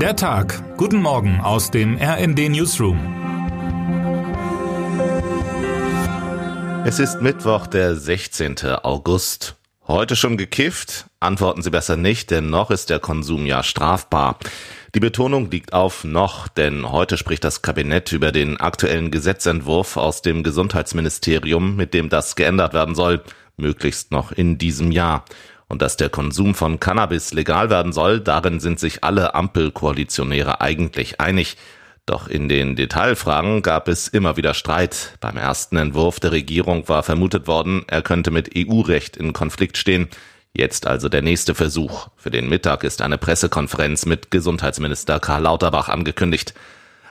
Der Tag. Guten Morgen aus dem RND Newsroom. Es ist Mittwoch, der 16. August. Heute schon gekifft? Antworten Sie besser nicht, denn noch ist der Konsum ja strafbar. Die Betonung liegt auf noch, denn heute spricht das Kabinett über den aktuellen Gesetzentwurf aus dem Gesundheitsministerium, mit dem das geändert werden soll, möglichst noch in diesem Jahr. Und dass der Konsum von Cannabis legal werden soll, darin sind sich alle Ampelkoalitionäre eigentlich einig. Doch in den Detailfragen gab es immer wieder Streit. Beim ersten Entwurf der Regierung war vermutet worden, er könnte mit EU-Recht in Konflikt stehen. Jetzt also der nächste Versuch. Für den Mittag ist eine Pressekonferenz mit Gesundheitsminister Karl Lauterbach angekündigt.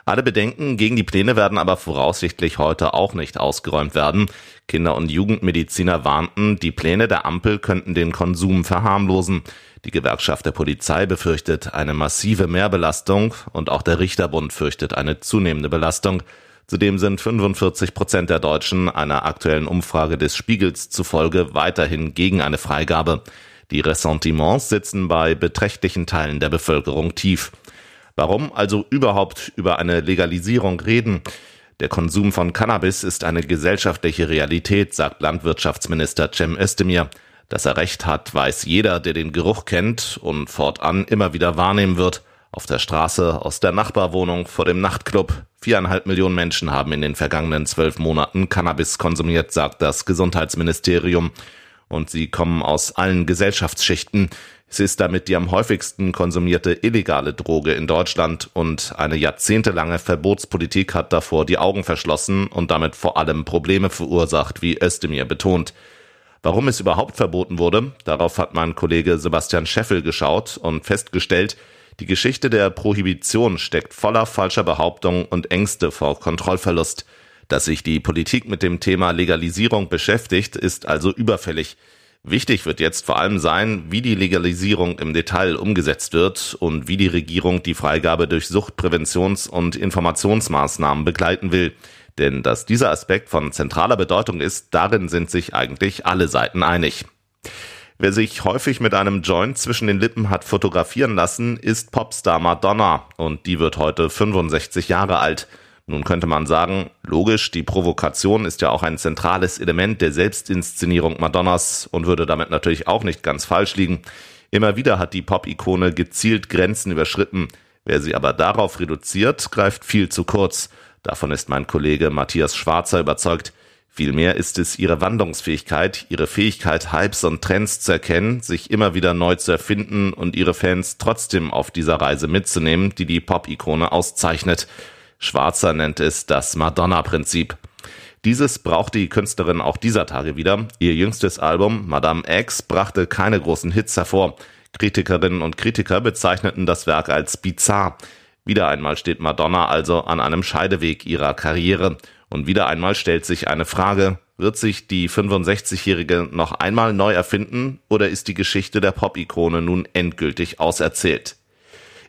Alle Bedenken gegen die Pläne werden aber voraussichtlich heute auch nicht ausgeräumt werden. Kinder- und Jugendmediziner warnten, die Pläne der Ampel könnten den Konsum verharmlosen. Die Gewerkschaft der Polizei befürchtet eine massive Mehrbelastung und auch der Richterbund fürchtet eine zunehmende Belastung. Zudem sind 45 Prozent der Deutschen einer aktuellen Umfrage des Spiegels zufolge weiterhin gegen eine Freigabe. Die Ressentiments sitzen bei beträchtlichen Teilen der Bevölkerung tief. Warum also überhaupt über eine Legalisierung reden? Der Konsum von Cannabis ist eine gesellschaftliche Realität, sagt Landwirtschaftsminister Cem Özdemir. Dass er recht hat, weiß jeder, der den Geruch kennt und fortan immer wieder wahrnehmen wird. Auf der Straße, aus der Nachbarwohnung, vor dem Nachtclub. Viereinhalb Millionen Menschen haben in den vergangenen zwölf Monaten Cannabis konsumiert, sagt das Gesundheitsministerium. Und sie kommen aus allen Gesellschaftsschichten. Es ist damit die am häufigsten konsumierte illegale Droge in Deutschland und eine jahrzehntelange Verbotspolitik hat davor die Augen verschlossen und damit vor allem Probleme verursacht, wie Özdemir betont. Warum es überhaupt verboten wurde, darauf hat mein Kollege Sebastian Scheffel geschaut und festgestellt, die Geschichte der Prohibition steckt voller falscher Behauptungen und Ängste vor Kontrollverlust. Dass sich die Politik mit dem Thema Legalisierung beschäftigt, ist also überfällig. Wichtig wird jetzt vor allem sein, wie die Legalisierung im Detail umgesetzt wird und wie die Regierung die Freigabe durch Suchtpräventions- und Informationsmaßnahmen begleiten will. Denn dass dieser Aspekt von zentraler Bedeutung ist, darin sind sich eigentlich alle Seiten einig. Wer sich häufig mit einem Joint zwischen den Lippen hat fotografieren lassen, ist Popstar Madonna und die wird heute 65 Jahre alt. Nun könnte man sagen, logisch, die Provokation ist ja auch ein zentrales Element der Selbstinszenierung Madonnas und würde damit natürlich auch nicht ganz falsch liegen. Immer wieder hat die Pop-Ikone gezielt Grenzen überschritten. Wer sie aber darauf reduziert, greift viel zu kurz. Davon ist mein Kollege Matthias Schwarzer überzeugt. Vielmehr ist es ihre Wandlungsfähigkeit, ihre Fähigkeit, Hypes und Trends zu erkennen, sich immer wieder neu zu erfinden und ihre Fans trotzdem auf dieser Reise mitzunehmen, die die Pop-Ikone auszeichnet. Schwarzer nennt es das Madonna-Prinzip. Dieses braucht die Künstlerin auch dieser Tage wieder. Ihr jüngstes Album Madame X brachte keine großen Hits hervor. Kritikerinnen und Kritiker bezeichneten das Werk als bizarr. Wieder einmal steht Madonna also an einem Scheideweg ihrer Karriere. Und wieder einmal stellt sich eine Frage, wird sich die 65-Jährige noch einmal neu erfinden oder ist die Geschichte der Pop-Ikone nun endgültig auserzählt?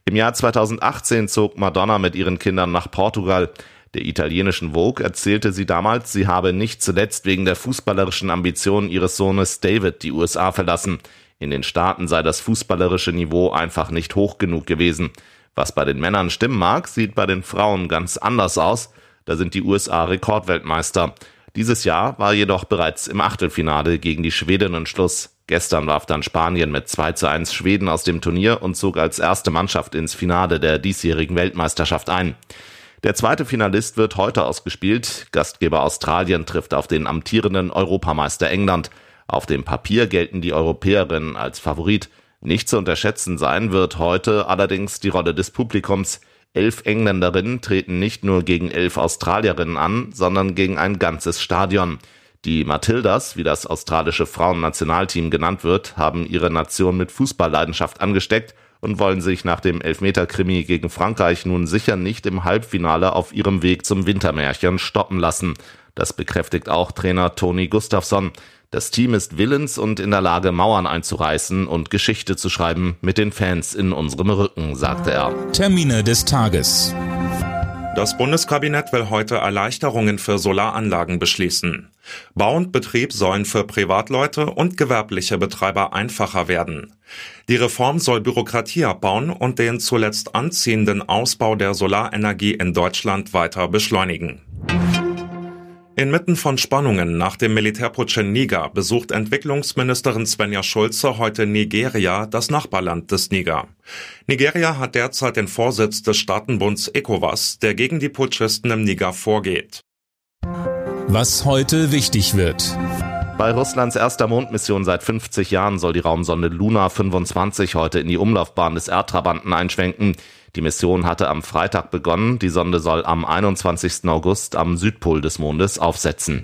Im Jahr 2018 zog Madonna mit ihren Kindern nach Portugal. Der italienischen Vogue erzählte sie damals, sie habe nicht zuletzt wegen der fußballerischen Ambitionen ihres Sohnes David die USA verlassen. In den Staaten sei das fußballerische Niveau einfach nicht hoch genug gewesen. Was bei den Männern stimmen mag, sieht bei den Frauen ganz anders aus. Da sind die USA Rekordweltmeister. Dieses Jahr war jedoch bereits im Achtelfinale gegen die Schwedinnen Schluss. Gestern warf dann Spanien mit 2 zu 1 Schweden aus dem Turnier und zog als erste Mannschaft ins Finale der diesjährigen Weltmeisterschaft ein. Der zweite Finalist wird heute ausgespielt. Gastgeber Australien trifft auf den amtierenden Europameister England. Auf dem Papier gelten die Europäerinnen als Favorit. Nicht zu unterschätzen sein wird heute allerdings die Rolle des Publikums. Elf Engländerinnen treten nicht nur gegen elf Australierinnen an, sondern gegen ein ganzes Stadion. Die Matildas, wie das australische Frauennationalteam genannt wird, haben ihre Nation mit Fußballleidenschaft angesteckt und wollen sich nach dem Elfmeterkrimi gegen Frankreich nun sicher nicht im Halbfinale auf ihrem Weg zum Wintermärchen stoppen lassen. Das bekräftigt auch Trainer Toni Gustafsson. Das Team ist willens und in der Lage, Mauern einzureißen und Geschichte zu schreiben mit den Fans in unserem Rücken, sagte er. Termine des Tages. Das Bundeskabinett will heute Erleichterungen für Solaranlagen beschließen. Bau und Betrieb sollen für Privatleute und gewerbliche Betreiber einfacher werden. Die Reform soll Bürokratie abbauen und den zuletzt anziehenden Ausbau der Solarenergie in Deutschland weiter beschleunigen. Inmitten von Spannungen nach dem Militärputsch in Niger besucht Entwicklungsministerin Svenja Schulze heute Nigeria, das Nachbarland des Niger. Nigeria hat derzeit den Vorsitz des Staatenbunds ECOWAS, der gegen die Putschisten im Niger vorgeht. Was heute wichtig wird. Bei Russlands erster Mondmission seit 50 Jahren soll die Raumsonde Luna 25 heute in die Umlaufbahn des Erdtrabanten einschwenken. Die Mission hatte am Freitag begonnen. Die Sonde soll am 21. August am Südpol des Mondes aufsetzen.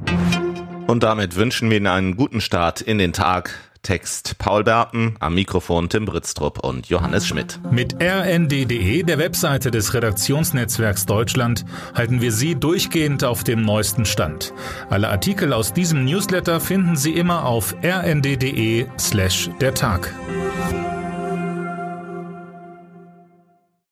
Und damit wünschen wir Ihnen einen guten Start in den Tag. Text Paul Berten, am Mikrofon Tim Britztrup und Johannes Schmidt. Mit rnd.de, der Webseite des Redaktionsnetzwerks Deutschland, halten wir Sie durchgehend auf dem neuesten Stand. Alle Artikel aus diesem Newsletter finden Sie immer auf rnd.de slash der Tag.